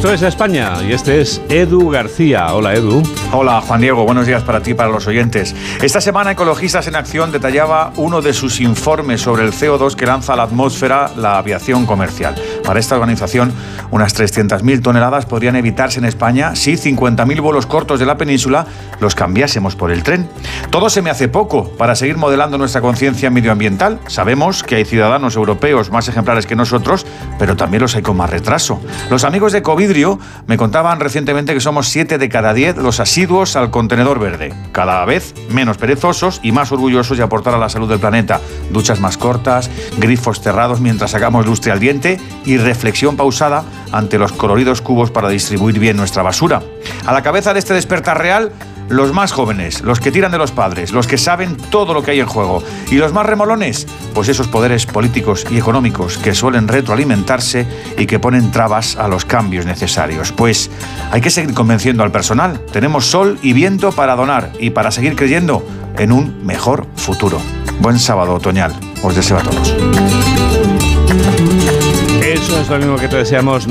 Esto es España y este es Edu García. Hola Edu. Hola Juan Diego, buenos días para ti y para los oyentes. Esta semana Ecologistas en Acción detallaba uno de sus informes sobre el CO2 que lanza a la atmósfera la aviación comercial. Para esta organización, unas 300.000 toneladas podrían evitarse en España si 50.000 vuelos cortos de la península los cambiásemos por el tren. Todo se me hace poco para seguir modelando nuestra conciencia medioambiental. Sabemos que hay ciudadanos europeos más ejemplares que nosotros, pero también los hay con más retraso. Los amigos de Covidrio me contaban recientemente que somos 7 de cada 10 los asiduos al contenedor verde. Cada vez menos perezosos y más orgullosos de aportar a la salud del planeta. Duchas más cortas, grifos cerrados mientras sacamos lustre al diente y reflexión pausada ante los coloridos cubos para distribuir bien nuestra basura. A la cabeza de este despertar real, los más jóvenes, los que tiran de los padres, los que saben todo lo que hay en juego. Y los más remolones, pues esos poderes políticos y económicos que suelen retroalimentarse y que ponen trabas a los cambios necesarios. Pues hay que seguir convenciendo al personal. Tenemos sol y viento para donar y para seguir creyendo en un mejor futuro. Buen sábado otoñal. Os deseo a todos. Es lo mismo que te deseamos.